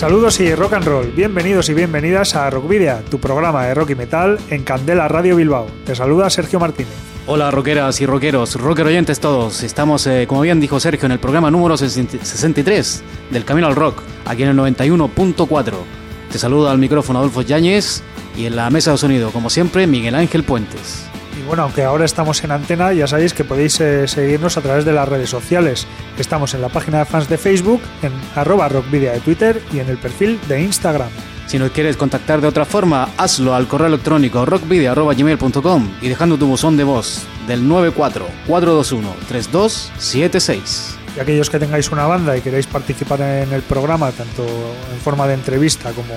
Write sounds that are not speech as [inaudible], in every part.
Saludos y rock and roll, bienvenidos y bienvenidas a Rockvidia, tu programa de rock y metal en Candela Radio Bilbao. Te saluda Sergio Martínez. Hola rockeras y rockeros, rocker oyentes todos. Estamos, eh, como bien dijo Sergio, en el programa número 63 del Camino al Rock, aquí en el 91.4. Te saluda al micrófono Adolfo Yáñez y en la mesa de sonido, como siempre, Miguel Ángel Puentes. Y bueno, aunque ahora estamos en antena, ya sabéis que podéis eh, seguirnos a través de las redes sociales. Estamos en la página de fans de Facebook, en arroba rockvidia de Twitter y en el perfil de Instagram. Si nos quieres contactar de otra forma, hazlo al correo electrónico rockvidia.gmail.com y dejando tu buzón de voz del 94-421-3276. Y aquellos que tengáis una banda y queréis participar en el programa, tanto en forma de entrevista como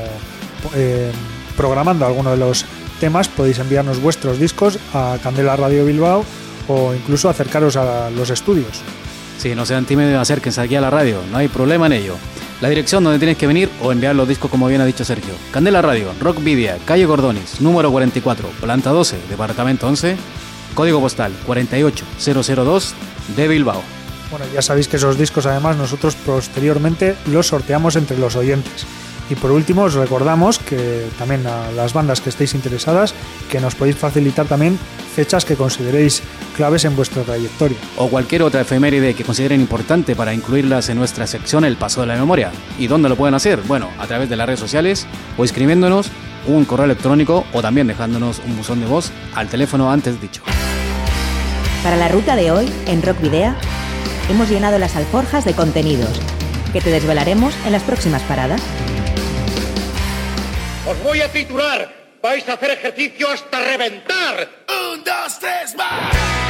eh, programando alguno de los temas, podéis enviarnos vuestros discos a Candela Radio Bilbao o incluso acercaros a los estudios. Sí, no sean tímidos, acérquense aquí a la radio, no hay problema en ello. La dirección donde tienes que venir o enviar los discos como bien ha dicho Sergio. Candela Radio, Rock Vidia, calle Gordonis, número 44, planta 12, departamento 11, código postal 48002 de Bilbao. Bueno, ya sabéis que esos discos además nosotros posteriormente los sorteamos entre los oyentes. Y por último os recordamos que también a las bandas que estéis interesadas que nos podéis facilitar también fechas que consideréis claves en vuestra trayectoria. O cualquier otra efeméride que consideren importante para incluirlas en nuestra sección El Paso de la Memoria. ¿Y dónde lo pueden hacer? Bueno, a través de las redes sociales o escribiéndonos un correo electrónico o también dejándonos un buzón de voz al teléfono antes dicho. Para la ruta de hoy, en Rock Video, hemos llenado las alforjas de contenidos que te desvelaremos en las próximas paradas. Os voy a titular. Vais a hacer ejercicio hasta reventar. Un, dos, tres, más.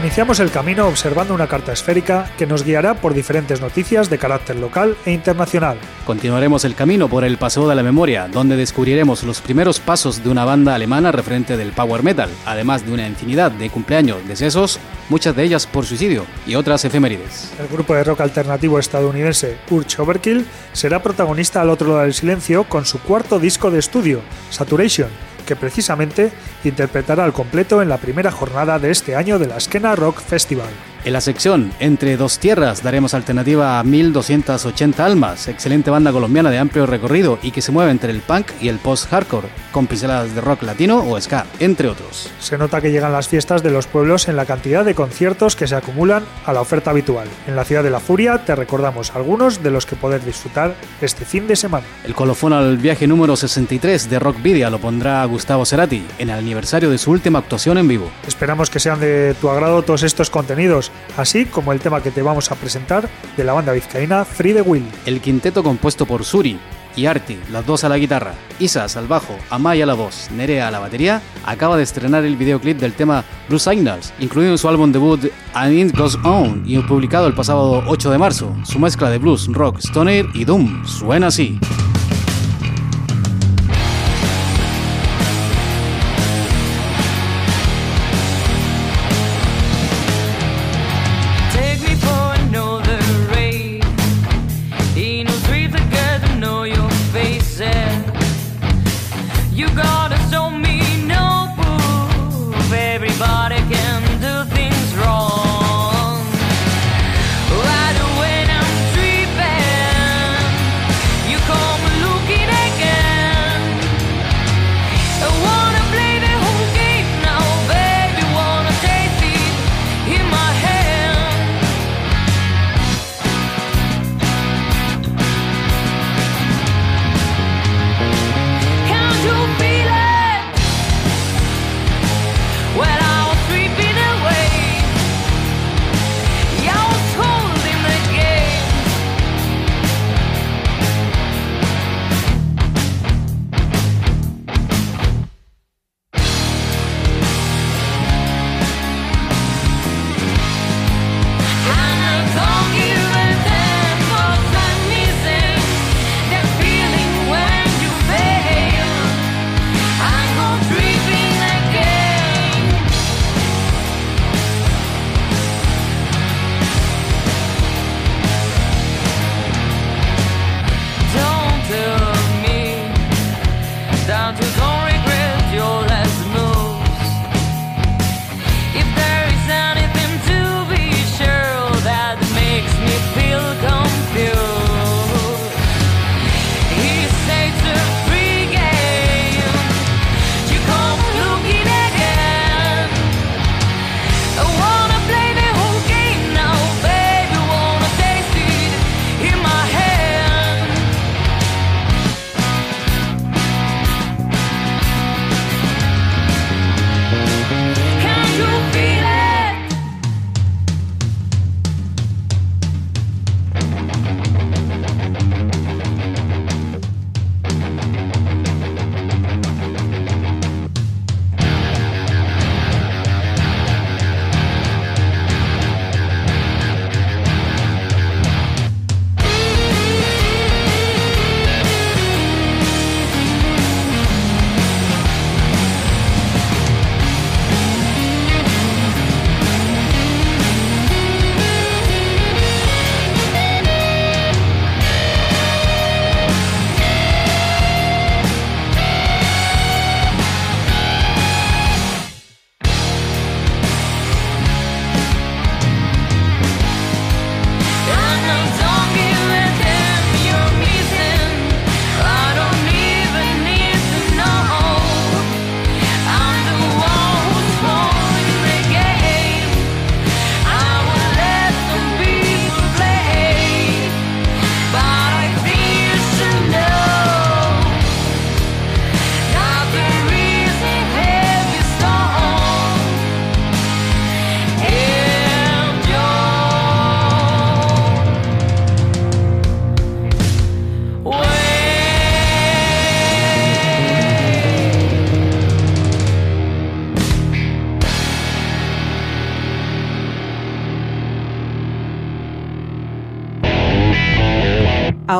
Iniciamos el camino observando una carta esférica que nos guiará por diferentes noticias de carácter local e internacional. Continuaremos el camino por el Paseo de la Memoria, donde descubriremos los primeros pasos de una banda alemana referente del power metal, además de una infinidad de cumpleaños, decesos, muchas de ellas por suicidio y otras efemérides. El grupo de rock alternativo estadounidense Urch Overkill será protagonista al otro lado del silencio con su cuarto disco de estudio, Saturation, que precisamente interpretará al completo en la primera jornada de este año de la Skena Rock Festival. En la sección Entre dos tierras daremos alternativa a 1280 Almas, excelente banda colombiana de amplio recorrido y que se mueve entre el punk y el post-hardcore, con pinceladas de rock latino o ska, entre otros. Se nota que llegan las fiestas de los pueblos en la cantidad de conciertos que se acumulan a la oferta habitual. En la ciudad de la Furia te recordamos algunos de los que poder disfrutar este fin de semana. El colofón al viaje número 63 de Rock Video lo pondrá Gustavo Cerati en el aniversario de su última actuación en vivo. Esperamos que sean de tu agrado todos estos contenidos, así como el tema que te vamos a presentar de la banda vizcaína Free the Will. El quinteto compuesto por Suri y Arti, las dos a la guitarra, Isas al bajo, Amaya a la voz, Nerea a la batería, acaba de estrenar el videoclip del tema Blue Signals, incluido en su álbum debut And It Goes On y publicado el pasado 8 de marzo. Su mezcla de blues, rock, stoner y doom suena así.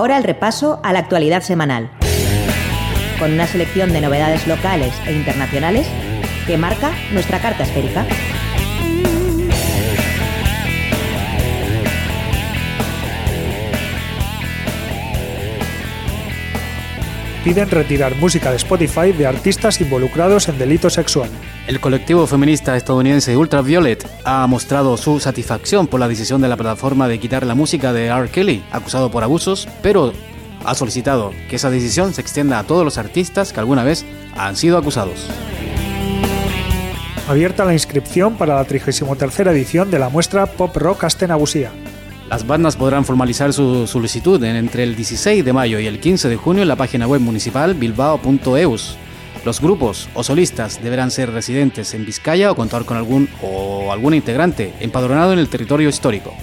Ahora el repaso a la actualidad semanal, con una selección de novedades locales e internacionales que marca nuestra carta esférica. Piden retirar música de Spotify de artistas involucrados en delitos sexuales. El colectivo feminista estadounidense Ultraviolet ha mostrado su satisfacción por la decisión de la plataforma de quitar la música de R. Kelly, acusado por abusos, pero ha solicitado que esa decisión se extienda a todos los artistas que alguna vez han sido acusados. Abierta la inscripción para la 33 edición de la muestra Pop Rock Astenabusía. Las bandas podrán formalizar su solicitud en- entre el 16 de mayo y el 15 de junio en la página web municipal bilbao.eus. Los grupos o solistas deberán ser residentes en Vizcaya o contar con algún o algún integrante empadronado en el territorio histórico.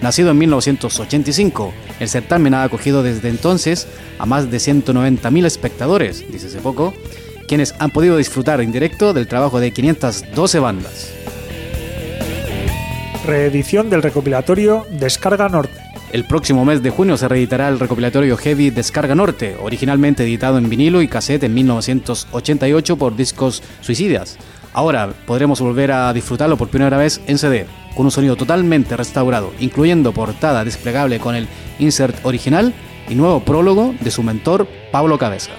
Nacido en 1985, el certamen ha acogido desde entonces a más de 190.000 espectadores, dice hace poco, quienes han podido disfrutar en directo del trabajo de 512 bandas. Reedición del recopilatorio Descarga Norte. El próximo mes de junio se reeditará el recopilatorio Heavy Descarga Norte, originalmente editado en vinilo y cassette en 1988 por Discos Suicidas. Ahora podremos volver a disfrutarlo por primera vez en CD, con un sonido totalmente restaurado, incluyendo portada desplegable con el insert original y nuevo prólogo de su mentor Pablo Cabeza.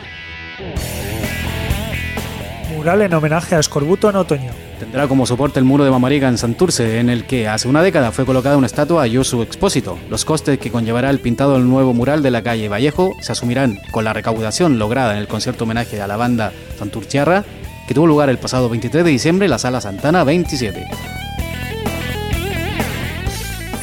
Mural en homenaje a Escorbuto en otoño. Tendrá como soporte el muro de Mamariga en Santurce, en el que hace una década fue colocada una estatua a Yosu Expósito. Los costes que conllevará el pintado del nuevo mural de la calle Vallejo se asumirán con la recaudación lograda en el concierto homenaje a la banda Santurciarra, que tuvo lugar el pasado 23 de diciembre en la Sala Santana 27.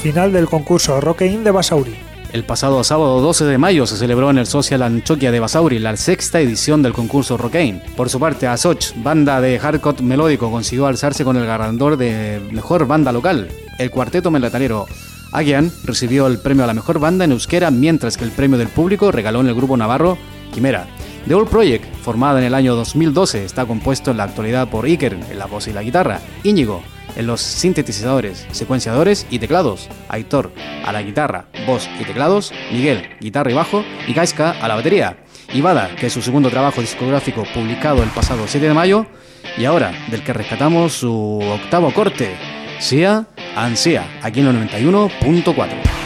Final del concurso Rockein de Basauri. El pasado sábado 12 de mayo se celebró en el Social Anchoquia de Basauri la sexta edición del concurso Rockain. Por su parte, Asoch, banda de hardcore melódico, consiguió alzarse con el ganador de mejor banda local. El cuarteto melatanero Agian recibió el premio a la mejor banda en euskera, mientras que el premio del público regaló en el grupo navarro Quimera. The Old Project, formada en el año 2012, está compuesto en la actualidad por Iker en la voz y la guitarra, Íñigo en los sintetizadores, secuenciadores y teclados, Aitor a la guitarra, voz y teclados, Miguel, guitarra y bajo, y Gaiska a la batería. Ibada, que es su segundo trabajo discográfico publicado el pasado 7 de mayo, y ahora del que rescatamos su octavo corte, Sia Ansia, aquí en los 91.4.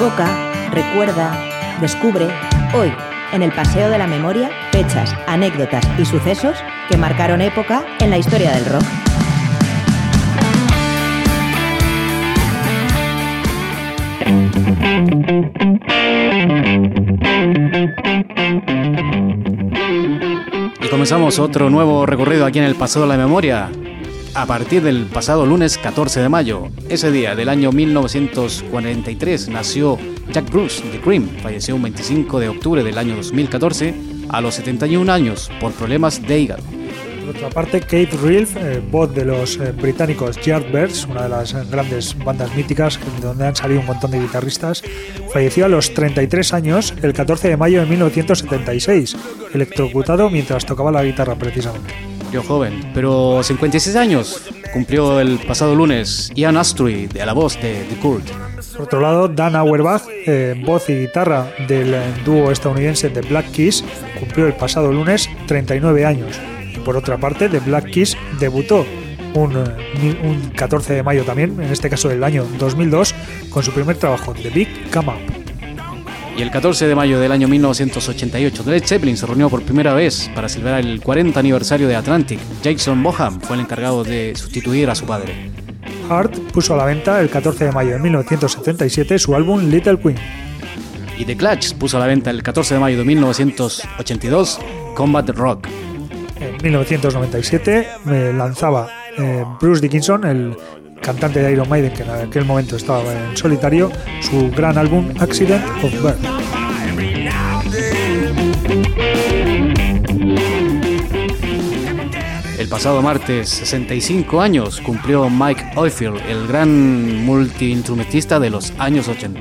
Evoca, recuerda, descubre, hoy, en el Paseo de la Memoria, fechas, anécdotas y sucesos que marcaron época en la historia del rock. Y comenzamos otro nuevo recorrido aquí en el Paseo de la Memoria. A partir del pasado lunes 14 de mayo, ese día del año 1943, nació Jack Bruce de Cream. Falleció un 25 de octubre del año 2014 a los 71 años por problemas de hígado. Por otra parte, Kate Rilf, eh, voz de los eh, británicos Yardbirds, una de las eh, grandes bandas míticas de donde han salido un montón de guitarristas, falleció a los 33 años el 14 de mayo de 1976, electrocutado mientras tocaba la guitarra precisamente. Yo joven, pero 56 años cumplió el pasado lunes Ian Astry de la voz de The Kurt. Por otro lado, Dan Auerbach, eh, voz y guitarra del eh, dúo estadounidense The Black Keys, cumplió el pasado lunes 39 años. Y por otra parte, The Black Keys debutó un, eh, un 14 de mayo también, en este caso del año 2002, con su primer trabajo, The Big Come Up. Y el 14 de mayo del año 1988, Led Zeppelin se reunió por primera vez para celebrar el 40 aniversario de Atlantic. Jason Boham fue el encargado de sustituir a su padre. Hart puso a la venta el 14 de mayo de 1977 su álbum Little Queen. Y The Clash puso a la venta el 14 de mayo de 1982 Combat Rock. En 1997 eh, lanzaba eh, Bruce Dickinson, el cantante de Iron Maiden que en aquel momento estaba en solitario, su gran álbum Accident of Birth. El pasado martes, 65 años, cumplió Mike Oldfield, el gran multiinstrumentista de los años 80.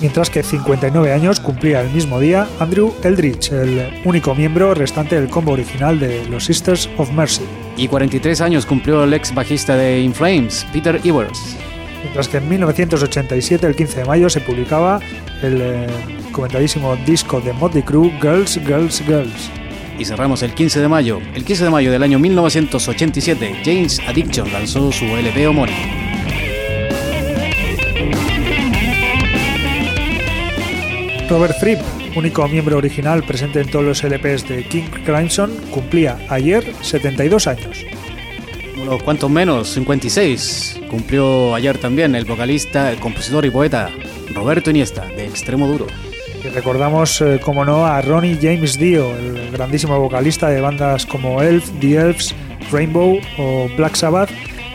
Mientras que 59 años cumplía el mismo día Andrew Eldritch, el único miembro restante del combo original de los Sisters of Mercy. Y 43 años cumplió el ex bajista de In Flames, Peter Evers. Mientras que en 1987, el 15 de mayo, se publicaba el eh, comentadísimo disco de Motley Crue, Girls, Girls, Girls. Y cerramos el 15 de mayo. El 15 de mayo del año 1987, James Addiction lanzó su LP homónimo. Robert Fripp, único miembro original presente en todos los LPs de King Crimson, cumplía ayer 72 años. Unos cuantos menos, 56. Cumplió ayer también el vocalista, el compositor y poeta Roberto Iniesta, de Extremo Duro. Y recordamos, eh, como no, a Ronnie James Dio, el grandísimo vocalista de bandas como Elf, The Elves, Rainbow o Black Sabbath,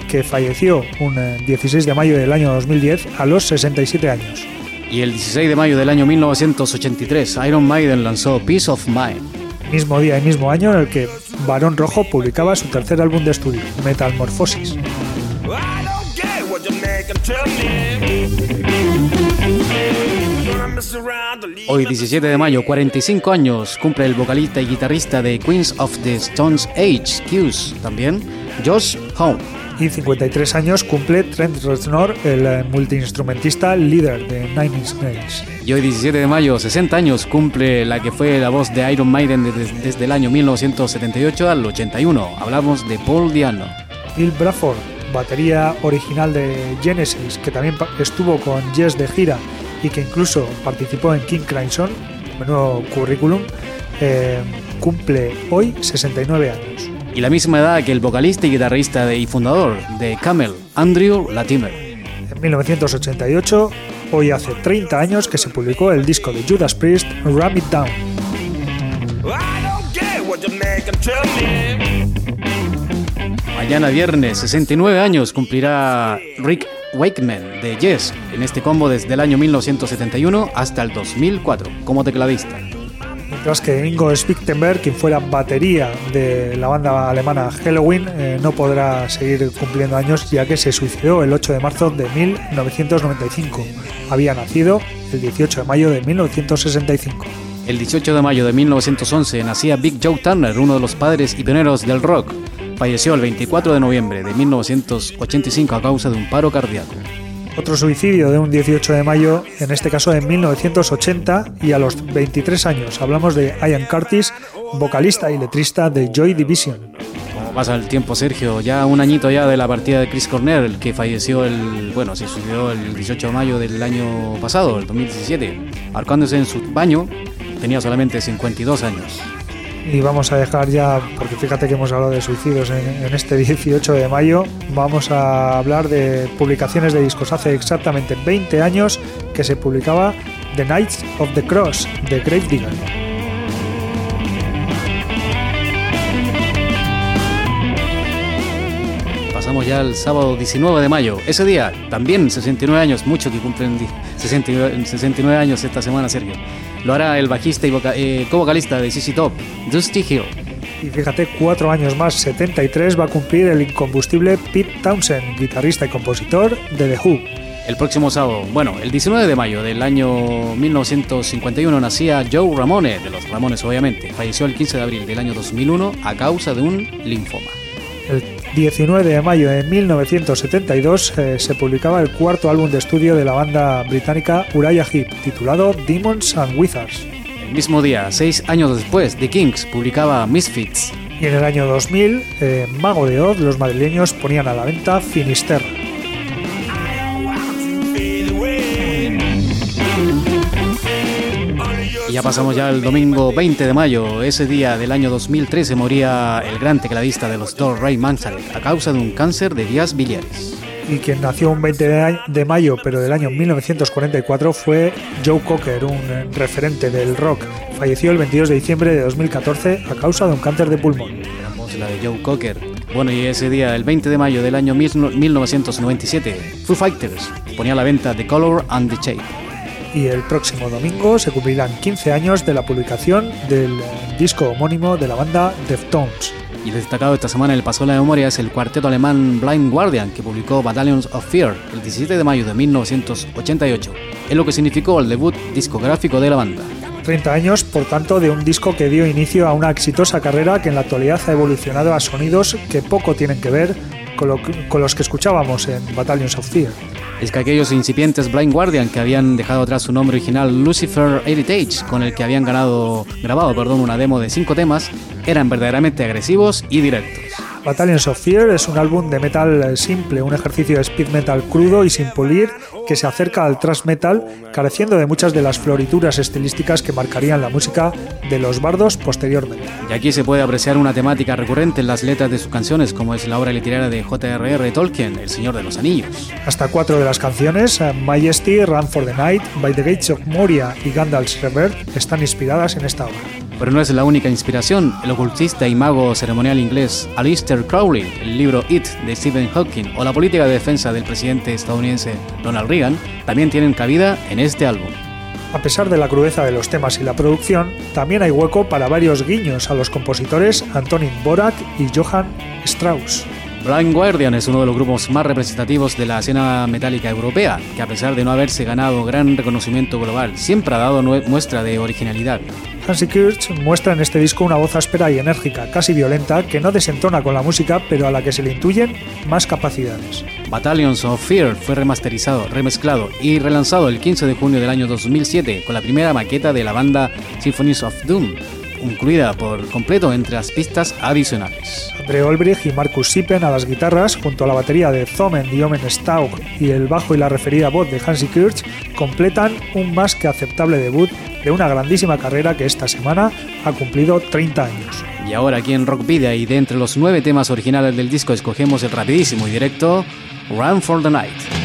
que falleció un eh, 16 de mayo del año 2010 a los 67 años. Y el 16 de mayo del año 1983, Iron Maiden lanzó Peace of Mind. Mismo día y mismo año en el que Barón Rojo publicaba su tercer álbum de estudio, Metamorphosis. I don't care what your name can tell me. Gonna mess around to leave Hoy 17 de mayo, 45 años, cumple el vocalista y guitarrista de Queens of the Stones Age, Q's, también, Josh Home. Y 53 años cumple Trent Reznor, el eh, multiinstrumentista líder de Nine Inch Nails. Y hoy 17 de mayo, 60 años, cumple la que fue la voz de Iron Maiden desde, desde el año 1978 al 81. Hablamos de Paul Diano. Bill Bradford, batería original de Genesis, que también estuvo con Yes de gira y que incluso participó en King Crimson, menudo currículum, eh, cumple hoy 69 años. Y la misma edad que el vocalista y guitarrista de- y fundador de Camel, Andrew Latimer. En 1988, hoy hace 30 años que se publicó el disco de Judas Priest, Ram It Down. Mañana viernes, 69 años, cumplirá Rick Wakeman de Yes en este combo desde el año 1971 hasta el 2004 como tecladista. Mientras que Ingo Spichtenberg, quien fuera batería de la banda alemana Halloween, eh, no podrá seguir cumpliendo años ya que se suicidó el 8 de marzo de 1995. Había nacido el 18 de mayo de 1965. El 18 de mayo de 1911 nacía Big Joe Turner, uno de los padres y pioneros del rock. Falleció el 24 de noviembre de 1985 a causa de un paro cardíaco. Otro suicidio de un 18 de mayo, en este caso en 1980 y a los 23 años. Hablamos de Ian Curtis, vocalista y letrista de Joy Division. Pasa el tiempo, Sergio. Ya un añito ya de la partida de Chris Cornell, que falleció el, bueno, se suicidó el 18 de mayo del año pasado, el 2017, arcándose en su baño. Tenía solamente 52 años. Y vamos a dejar ya, porque fíjate que hemos hablado de suicidios en, este [laughs] 18 de mayo, vamos a hablar de publicaciones de discos. Hace exactamente 20 años que se publicaba The Knights of the Cross de Gravedigger. Pasamos ya al sábado 19 de mayo. Ese día, también 69 años, mucho que cumplen di- 69, 69 años esta semana, Sergio. Lo hará el bajista y voca- eh, co-vocalista de CC Top, Dusty Hill. Y fíjate, cuatro años más, 73, va a cumplir el incombustible Pete Townsend, guitarrista y compositor de The Who. El próximo sábado, bueno, el 19 de mayo del año 1951 nacía Joe Ramone, de los Ramones obviamente. Falleció el 15 de abril del año 2001 a causa de un linfoma. El 19 de mayo de 1972 eh, se publicaba el cuarto álbum de estudio de la banda británica Uriah Heep, titulado Demons and Wizards. El mismo día, seis años después, The Kings publicaba Misfits. Y en el año 2000, eh, Mago de Oz, los madrileños ponían a la venta Finisterra. Ya pasamos ya al domingo 20 de mayo. Ese día del año 2013 moría el gran tecladista de los Doors, Ray Manzarek, a causa de un cáncer de vías biliares. Y quien nació un 20 de, mayo, pero del año 1944, fue Joe Cocker, un eh, referente del rock. Falleció el 22 de diciembre de 2014 a causa de un cáncer de pulmón. La de Joe Cocker. Bueno, y ese día, el 20 de mayo del año 1997, Foo Fighters ponía a la venta The Color and the Shape. Y el próximo domingo se cumplirán 15 años de la publicación del eh, disco homónimo de la banda Deftones. Y destacado esta semana en el Paso de la Memoria es el cuarteto alemán Blind Guardian, que publicó Battalions of Fear el 17 de mayo de 1988, en lo que significó el debut discográfico de la banda. 30 años, por tanto, de un disco que dio inicio a una exitosa carrera que en la actualidad ha evolucionado a sonidos que poco tienen que ver con, lo que- con los que escuchábamos en Battalions of Fear. Es que aquellos incipientes Blind Guardian que habían dejado atrás su nombre original Lucifer Heritage, con el que habían ganado, grabado perdón, una demo de cinco temas, eran verdaderamente agresivos y directos. Battalions of Fear es un álbum de metal simple, un ejercicio de speed metal crudo y sin pulir que se acerca al thrash metal, careciendo de muchas de las florituras estilísticas que marcarían la música de los bardos posteriormente. Y aquí se puede apreciar una temática recurrente en las letras de sus canciones, como es la obra literaria de J.R.R. Tolkien, El Señor de los Anillos. Hasta cuatro de las canciones, eh, Majesty, Run for the Night, By the Gates of Moria y Gandalf's Rebirth, están inspiradas en esta obra. Pero no es la única inspiración. El ocultista y mago ceremonial inglés Aleister Crowley, el libro It de Stephen Hawking o la política de defensa del presidente estadounidense Ronald Reagan también tienen cabida en este álbum. A pesar de la crudeza de los temas y la producción, también hay hueco para varios guiños a los compositores Antonin Borak y Johann Strauss. Blind Guardian es uno de los grupos más representativos de la escena metálica europea, que a pesar de no haberse ganado gran reconocimiento global, siempre ha dado muestra de originalidad. Hansi Kirch muestra en este disco una voz áspera y enérgica, casi violenta, que no desentona con la música, pero a la que se le intuyen más capacidades. Battalions of Fear fue remasterizado, remezclado y relanzado el 15 de junio del año 2007 con la primera maqueta de la banda Symphonies of Doom, incluida por completo entre las pistas adicionales. Andre Olbrich y Marcus Sippen a las guitarras, junto a la batería de Zomen Diomen Staug y el bajo y la referida voz de Hansi Kirch, completan un más que aceptable debut de una grandísima carrera que esta semana ha cumplido 30 años. Y ahora aquí en Rockvidia y de entre los nueve temas originales del disco escogemos el rapidísimo y directo Run for the Night.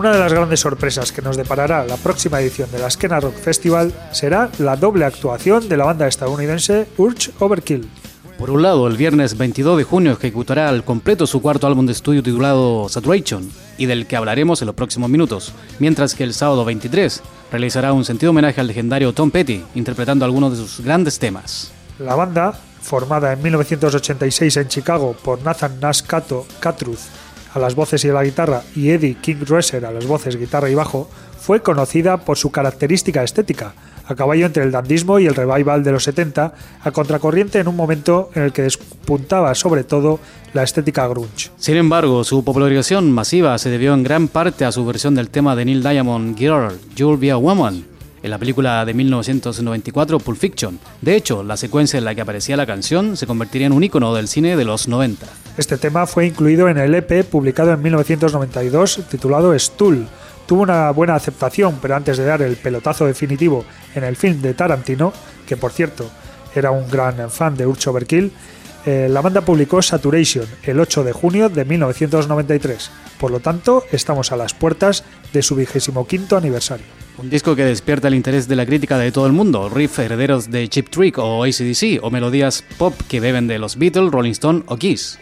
Una de las grandes sorpresas que nos deparará la próxima edición de la Skena Rock Festival será la doble actuación de la banda estadounidense Urge Overkill. Por un lado, el viernes 22 de junio ejecutará al completo su cuarto álbum de estudio titulado Saturation, y del que hablaremos en los próximos minutos, mientras que el sábado 23 realizará un sentido homenaje al legendario Tom Petty, interpretando algunos de sus grandes temas. La banda, formada en 1986 en Chicago por Nathan Nash Cato Catruth a las voces y a la guitarra y Eddie King Dresser a las voces, guitarra y bajo, fue conocida por su característica estética, a caballo entre el dandismo y el revival de los 70, a contracorriente en un momento en el que despuntaba sobre todo la estética grunge. Sin embargo, su popularización masiva se debió en gran parte a su versión del tema de Neil Diamond Girl, You'll Be a Woman, en la película de 1994 Pulp Fiction. De hecho, la secuencia en la que aparecía la canción se convertiría en un icono del cine de los 90. Este tema fue incluido en el EP publicado en 1992 titulado Stool. Tuvo una buena aceptación, pero antes de dar el pelotazo definitivo en el film de Tarantino, que por cierto era un gran fan de Urge Overkill, eh, la banda publicó Saturation el 8 de junio de 1993. Por lo tanto, estamos a las puertas de su vigésimo quinto aniversario. Un disco que despierta el interés de la crítica de todo el mundo, riff herederos de Chip Trick o ACDC, o melodías pop que beben de los Beatles, Rolling Stone o Kiss.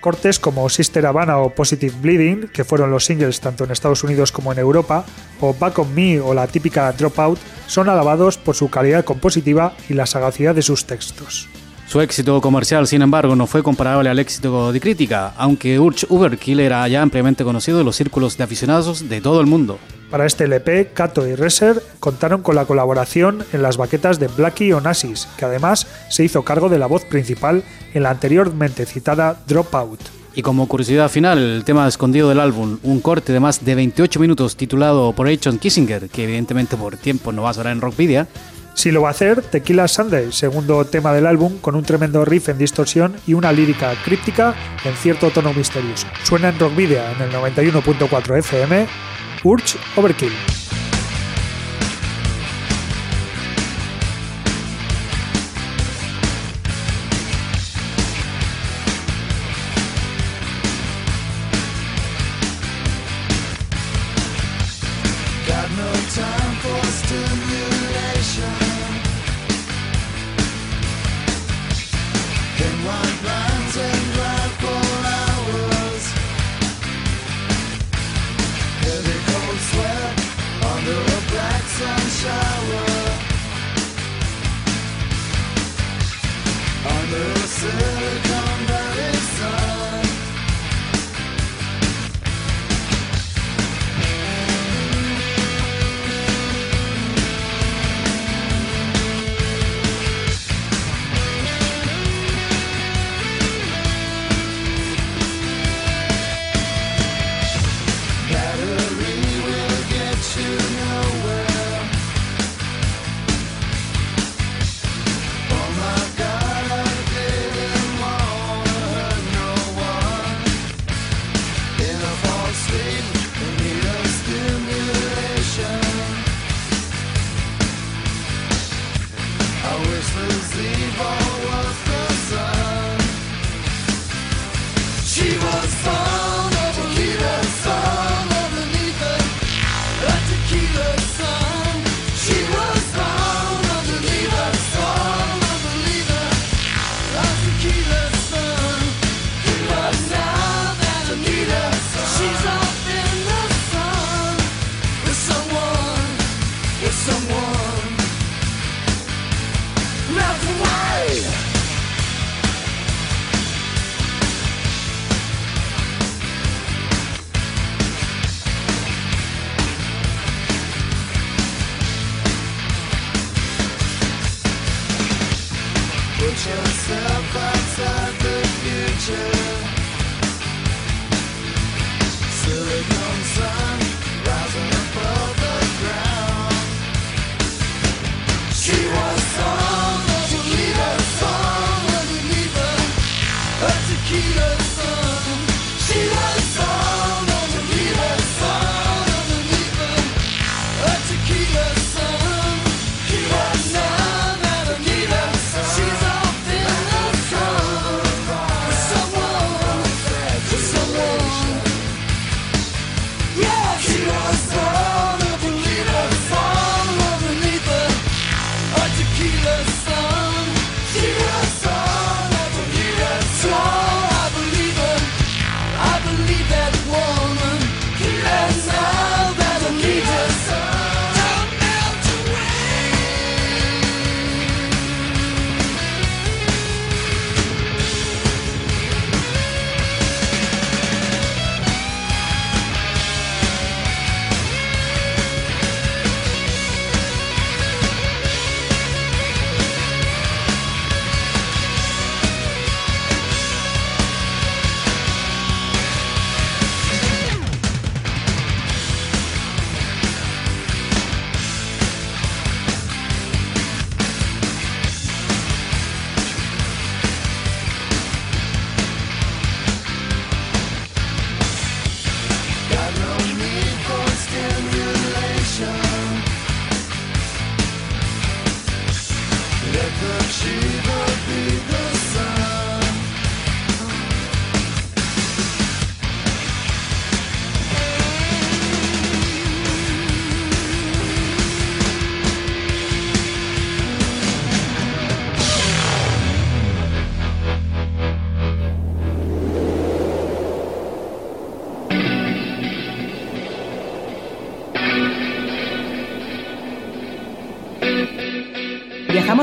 Cortes como Sister Havana o Positive Bleeding, que fueron los singles tanto en Estados Unidos como en Europa, o Back on Me o la típica Dropout, son alabados por su calidad compositiva y la sagacidad de sus textos. Su éxito comercial, sin embargo, no fue comparable al éxito de crítica, aunque Urge Overkill era ya ampliamente conocido en los círculos de aficionados de todo el mundo. Para este LP, Kato y Reser contaron con la colaboración en las baquetas de Blackie Onassis, que además se hizo cargo de la voz principal en la anteriormente citada Dropout. Y como curiosidad final, el tema escondido del álbum, un corte de más de 28 minutos titulado Operation Kissinger, que evidentemente por tiempo no va a sonar en Rockvidia, Si lo va a hacer, Tequila Sunday, segundo tema del álbum, con un tremendo riff en distorsión y una lírica críptica en cierto tono misterioso. Suena en Rockvidia en el 91.4 FM, Urge Overkill.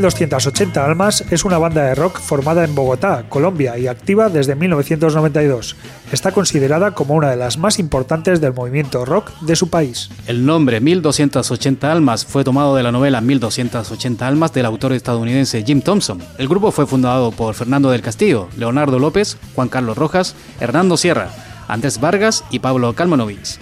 1280 Almas es una banda de rock formada en Bogotá, Colombia y activa desde 1992. Está considerada como una de las más importantes del movimiento rock de su país. El nombre 1280 Almas fue tomado de la novela 1280 Almas del autor estadounidense Jim Thompson. El grupo fue fundado por Fernando del Castillo, Leonardo López, Juan Carlos Rojas, Hernando Sierra, Andrés Vargas y Pablo Kalmanovich.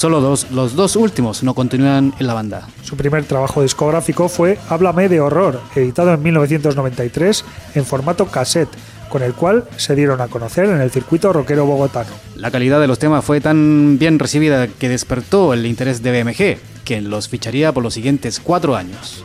Solo dos, los dos últimos no continúan en la banda. Su primer trabajo discográfico fue Háblame de Horror, editado en 1993 en formato cassette, con el cual se dieron a conocer en el circuito rockero bogotano. La calidad de los temas fue tan bien recibida que despertó el interés de BMG, quien los ficharía por los siguientes cuatro años.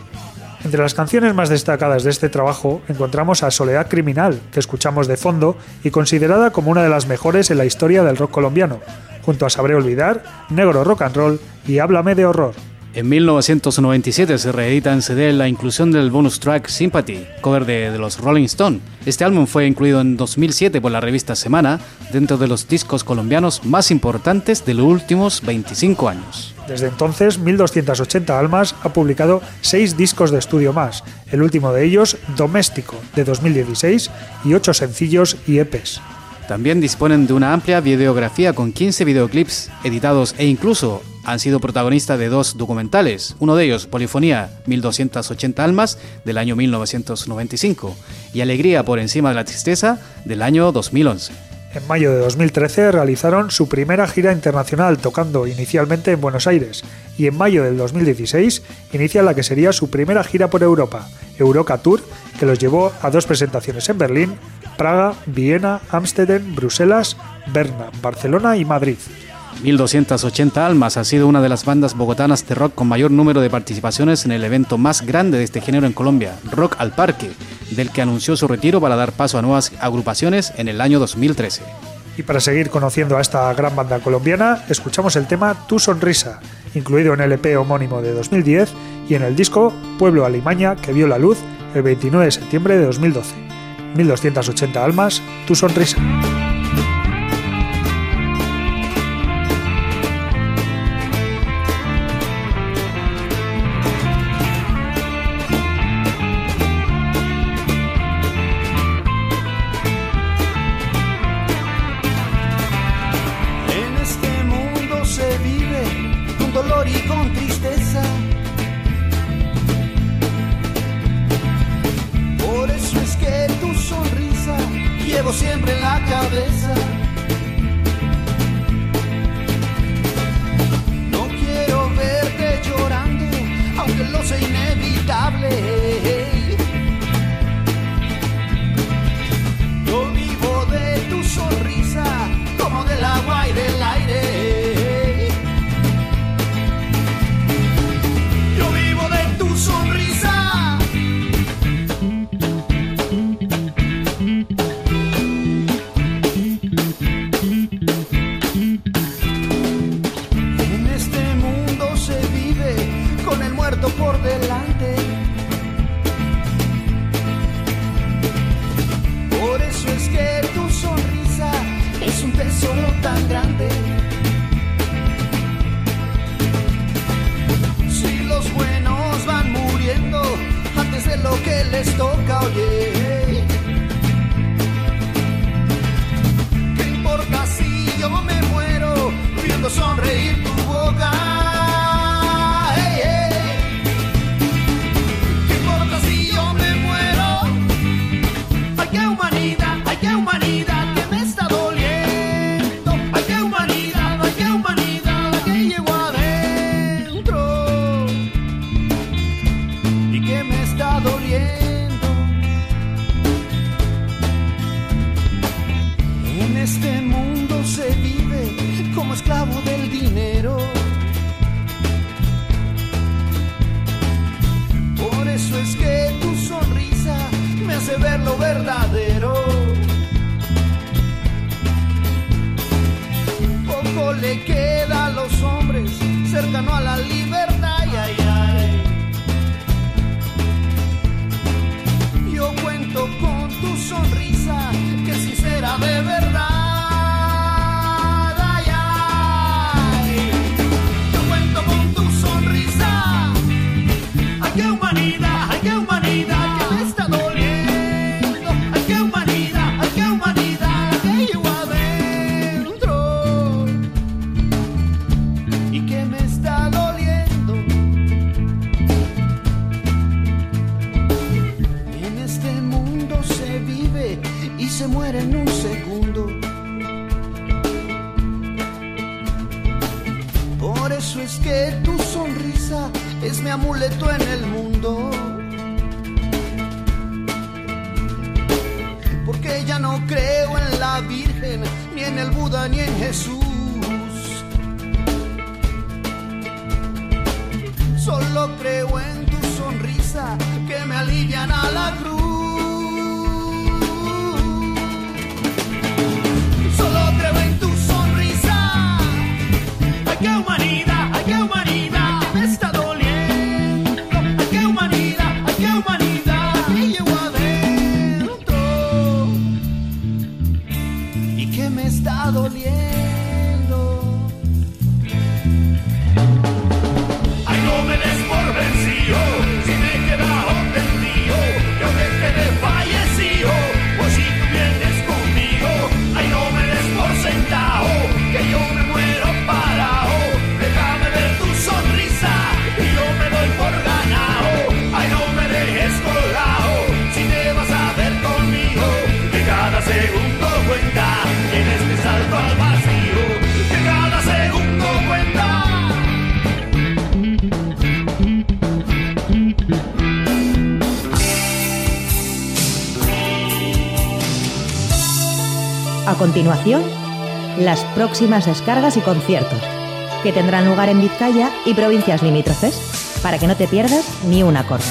Entre las canciones más destacadas de este trabajo encontramos a Soledad Criminal, que escuchamos de fondo y considerada como una de las mejores en la historia del rock colombiano, junto a Sabré Olvidar, Negro Rock and Roll y Háblame de Horror. En 1997 se reedita en CD la inclusión del bonus track Sympathy, cover de, de los Rolling Stone. Este álbum fue incluido en 2007 por la revista Semana dentro de los discos colombianos más importantes de los últimos 25 años. Desde entonces, 1280 Almas ha publicado seis discos de estudio más, el último de ellos, Doméstico, de 2016, y ocho sencillos y EPs. También disponen de una amplia videografía con 15 videoclips editados e incluso han sido protagonistas de dos documentales, uno de ellos Polifonía 1280 Almas del año 1995 y Alegría por encima de la tristeza del año 2011. En mayo de 2013 realizaron su primera gira internacional tocando inicialmente en Buenos Aires y en mayo del 2016 inicia la que sería su primera gira por Europa, Euroca Tour, que los llevó a dos presentaciones en Berlín, Praga, Viena, Ámsterdam, Bruselas, Berna, Barcelona y Madrid. 1280 Almas ha sido una de las bandas bogotanas de rock con mayor número de participaciones en el evento más grande de este género en Colombia, Rock al Parque, del que anunció su retiro para dar paso a nuevas agrupaciones en el año 2013. Y para seguir conociendo a esta gran banda colombiana, escuchamos el tema Tu Sonrisa, incluido en el EP homónimo de 2010 y en el disco Pueblo Alimaña, que vio la luz el 29 de septiembre de 2012. 1280 almas, tu sonrisa. que les toca oír. no creo en la Virgen, ni en el Buda, ni en Jesús. Solo creo en tu sonrisa que me alivian a la cruz. las próximas descargas y conciertos que tendrán lugar en Vizcaya y provincias limítrofes para que no te pierdas ni un acorde.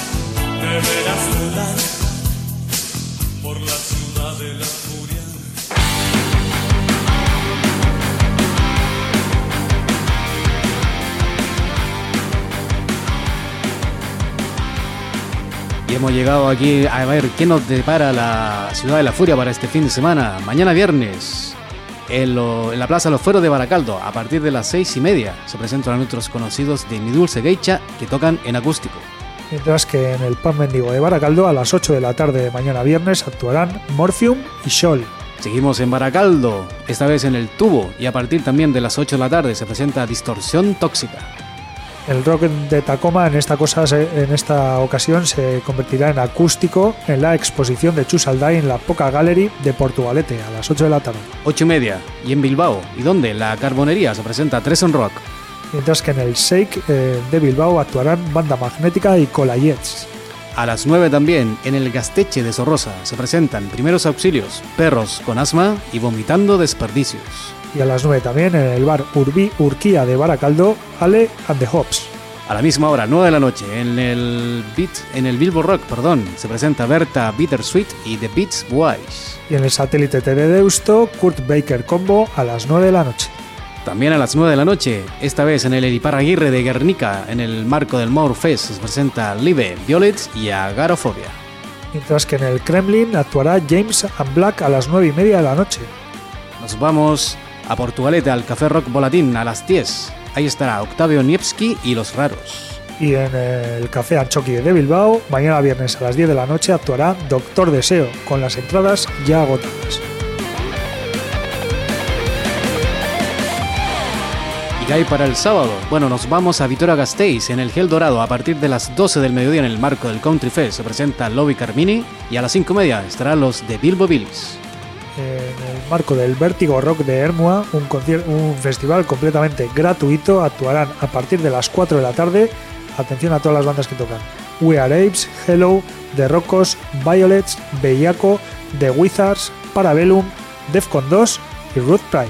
hemos llegado aquí a ver qué nos depara la Ciudad de la Furia para este fin de semana. Mañana viernes, en, lo- en la Plaza Los Fueros de Baracaldo, a partir de las seis y media, se presentan nuestros conocidos de Mi Dulce Geisha que tocan en acústico. Mientras que en el Pan Mendigo de Baracaldo a las 8 de la tarde de mañana viernes actuarán Morphium y Shoal. Seguimos en Baracaldo, esta vez en el tubo, y a partir también de las 8 de la tarde se presenta Distorsión Tóxica. El rock de Tacoma en esta, cosa, se- en esta ocasión se convertirá en acústico en la exposición de Chusaldai en la Poca Gallery de Portugalete a las 8 de la tarde. 8 y media, y en Bilbao, y donde la Carbonería se presenta Tres on Rock. Mientras que en el Shake eh, de Bilbao actuarán Banda Magnética y Colayets. A las 9 también, en el Gasteche de Sorrosa, se presentan Primeros Auxilios, Perros con Asma y Vomitando Desperdicios. Y a las 9 también en el bar Urbi Urquía de Baracaldo, Ale and the Hops. A la misma hora, 9 de la noche, en el Beat, en el Bilbo Rock, perdón, se presenta Berta Bittersweet y The Beats Boys. Y en el satélite TV de Deusto, Kurt Baker Combo a las 9 de la noche. También a las 9 de la noche, esta vez en el Eliparraguirre de Guernica, en el marco del More Fest, se presenta Live, Violets y Agarofobia. Mientras que en el Kremlin actuará James and Black a las 9 y media de la noche. Nos vamos a Portugalete, al Café Rock Volatín, a las 10. Ahí estará Octavio Niepski y Los Raros. Y en el Café Anchoqui de Bilbao, mañana viernes a las 10 de la noche actuará Doctor Deseo, con las entradas ya agotadas. ¿Y qué hay para el sábado? Bueno, nos vamos a Vitoria Gasteiz, en el Gel Dorado, a partir de las 12 del mediodía en el marco del Country Fest. Se presenta Lobby Carmini y a las 5 y media estarán los de Bilbo Billis. En el marco del Vértigo Rock de Hermua, un, un festival completamente gratuito, actuarán a partir de las 4 de la tarde. Atención a todas las bandas que tocan. We Are Apes, Hello, The Rocos, Violets, Bellaco, The Wizards, Parabellum, Defcon 2 y Root Pride.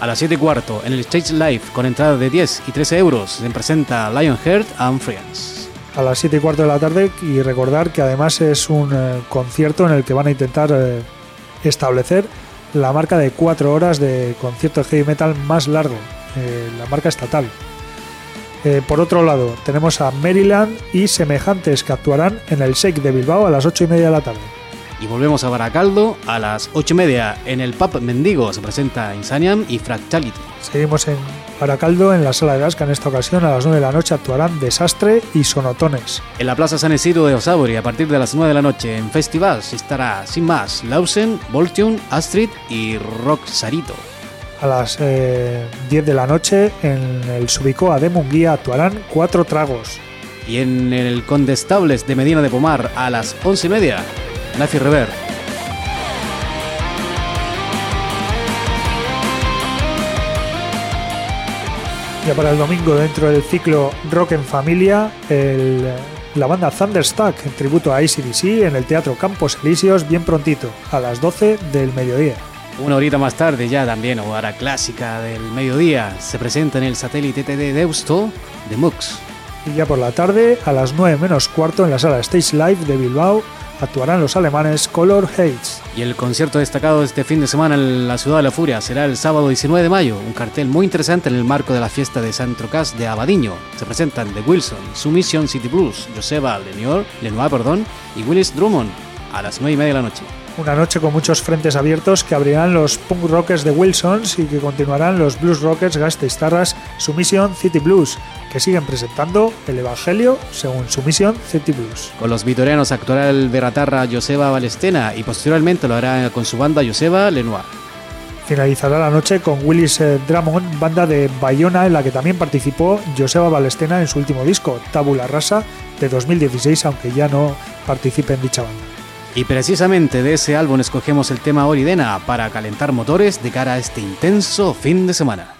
A las 7 y cuarto, en el Stage Live, con entrada de 10 y 13 euros, se presenta Lionheart and Friends. a las 7 y cuarto de la tarde y recordar que además es un eh, concierto en el que van a intentar eh, establecer la marca de 4 horas de concierto de heavy metal más largo, eh, la marca estatal. Eh, por otro lado, tenemos a Maryland y semejantes que actuarán en el Shake de Bilbao a las 8 y media de la tarde. Y volvemos a Baracaldo, a las 8 y media, en el Pub Mendigo, se presenta Insaniam y Fractality. Seguimos en Baracaldo, en la sala de Gasca. En esta ocasión, a las 9 de la noche, actuarán Desastre y Sonotones. En la Plaza San Isidro de Osauri, a partir de las 9 de la noche, en Festivals, estará, sin más, Lausen, Voltune, Astrid y Rock Sarito. A las eh, 10 de la noche, en el Subicoa de Munguía, actuarán Cuatro Tragos. Y en el Condestables de Medina de Pomar, a las 11 y media, Nafi Rever. Ya para el domingo, dentro del ciclo Rock en Familia, el- la banda Thunderstruck, en tributo a ACDC, en el Teatro Campos Elíseos, bien prontito, a las 12 del mediodía. Una horita más tarde, ya también, hora clásica del mediodía, se presenta en el satélite TD Deusto de MUX. Y ya por la tarde, a las 9 menos cuarto, en la sala Stage Live de Bilbao, actuarán los alemanes Color Hates. Y el concierto destacado de este fin de semana en la Ciudad de la Furia será el sábado 19 de mayo, un cartel muy interesante en el marco de la fiesta de San Trocas de Abadiño. Se presentan The Wilson, Submission City Blues, Joseba Lenoir, Lenoir perdón, y Willis Drummond a las 9 y media de la noche. Una noche con muchos frentes abiertos que abrirán los punk rockers de Wilsons y que continuarán los blues rockers gasteiztarras Submission City Blues, que siguen presentando el Evangelio según Submission City Blues. Con los vitorianos actuará el Beratarra Joseba Balestena y posteriormente lo hará con su banda Joseba Lenoir. Finalizará la noche con Willis eh, Drummond, banda de Bayona en la que también participó Joseba Balestena en su último disco, Tabula Rasa, de 2016, aunque ya no participe en dicha banda. Y precisamente de ese álbum escogemos el tema Oridena para calentar motores de cara a este intenso fin de semana.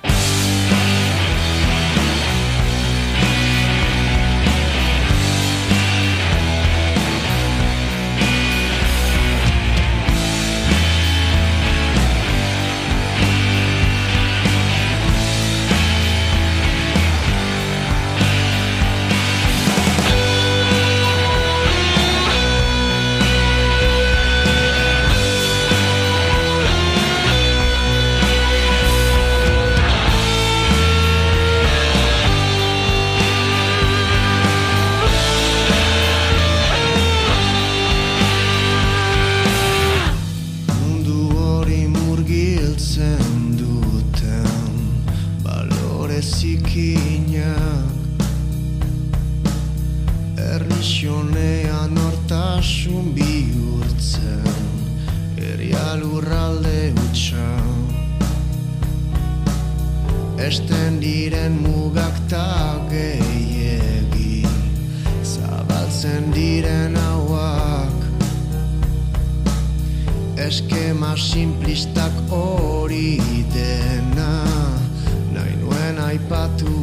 Esten diren mugak ta gehiegi. Zabaltzen diren hauak. Eskema simplistak hori dena. Nahi nuen aipatu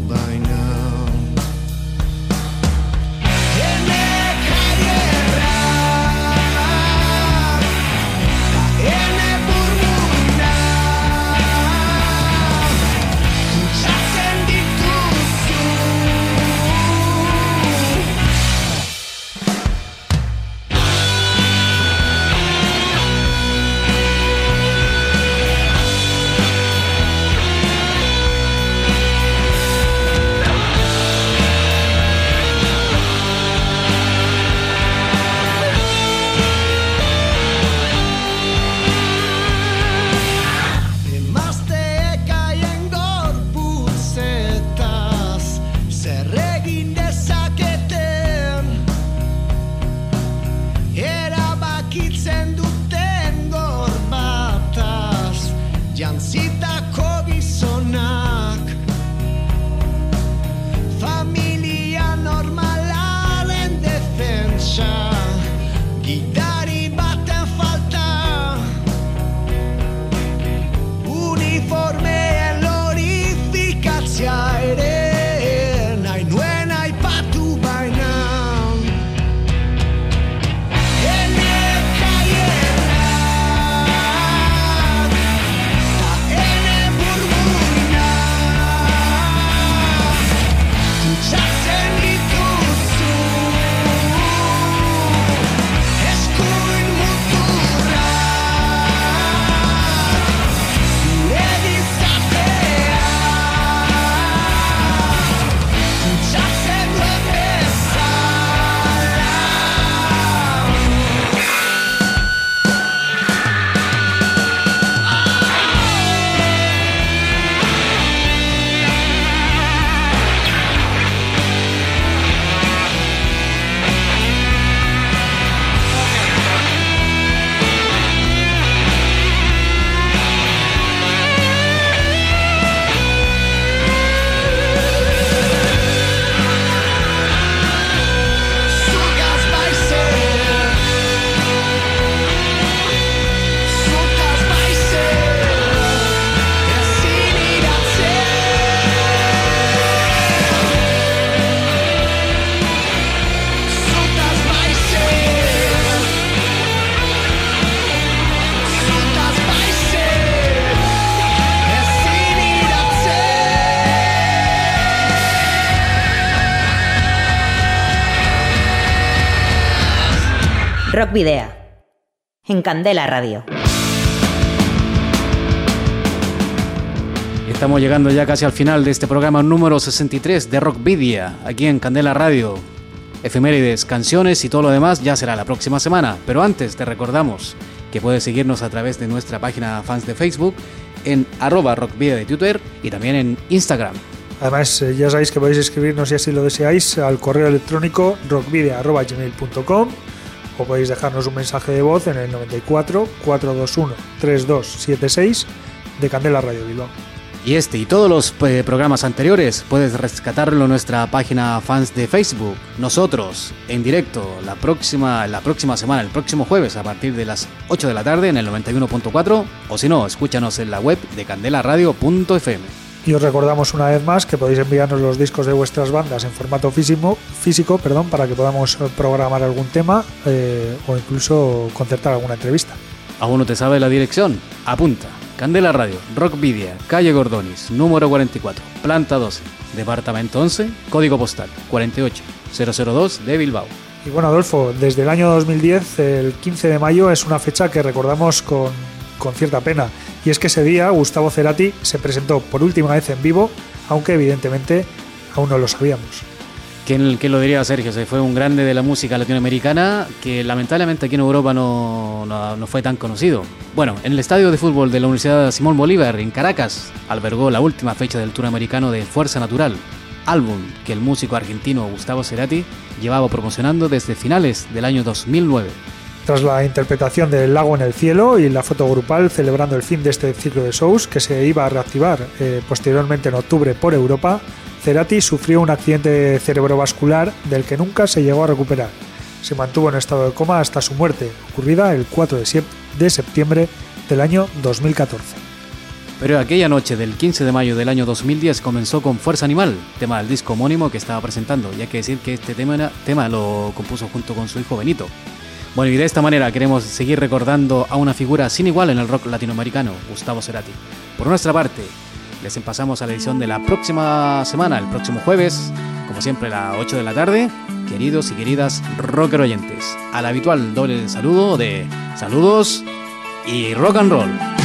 Shut Candela Radio. Estamos llegando ya casi al final de este programa número 63 de Rockvidia, aquí en Candela Radio. Efemérides, canciones y todo lo demás ya será la próxima semana. Pero antes te recordamos que puedes seguirnos a través de nuestra página fans de Facebook, en arroba rockvidia de Twitter y también en Instagram. Además, eh, ya sabéis que podéis escribirnos si así lo deseáis al correo electrónico rockvidia.gmail.com o podéis dejarnos un mensaje de voz en el 94 421 3276 de Candela Radio Bilbao. Y este y todos los eh, programas anteriores puedes rescatarlo en nuestra página fans de Facebook. Nosotros, en directo, la próxima, la próxima semana, el próximo jueves, a partir de las 8 de la tarde en el 91.4, o si no, escúchanos en la web de candelaradio.fm. Y os recordamos una vez más que podéis enviarnos los discos de vuestras bandas en formato físico, físico perdón, para que podamos eh, programar algún tema eh, o incluso concertar alguna entrevista. ¿Aún no te sabe la dirección? Apunta. Candela Radio, Rockvidia, calle Gordonis, número 44, planta 12, departamento 11, código postal 48002 de Bilbao. Y bueno, Adolfo, desde el año 2010, el 15 de mayo es una fecha que recordamos con, con cierta pena. Y es que ese día Gustavo Cerati se presentó por última vez en vivo, aunque evidentemente aún no lo sabíamos. ¿Quién, quién lo diría, Sergio? Se fue un grande de la música latinoamericana que lamentablemente aquí en Europa no, no- no fue tan conocido. Bueno, en el estadio de fútbol de la Universidad Simón Bolívar, en Caracas, albergó la última fecha del tour americano de Fuerza Natural, álbum que el músico argentino Gustavo Cerati llevaba promocionando desde finales del año 2009. Tras la interpretación del Lago en el Cielo y la foto grupal celebrando el fin de este ciclo de shows que se iba a reactivar eh, posteriormente en octubre por Europa, Cerati sufrió un accidente cerebrovascular del que nunca se llegó a recuperar. Se mantuvo en estado de coma hasta su muerte, ocurrida el 4 de sep- de septiembre del año 2014. Pero aquella noche del 15 de mayo del año 2010 comenzó con Fuerza Animal, tema del disco homónimo que estaba presentando, y hay que decir que este tema lo compuso junto con su hijo Benito. Bueno, y de esta manera queremos seguir recordando a una figura sin igual en el rock latinoamericano, Gustavo Cerati. Por nuestra parte, les pasamos a la edición de la próxima semana, el próximo jueves, como siempre a las 8 de la tarde, queridos y queridas rocker oyentes. Al habitual doble saludo de saludos y rock and roll.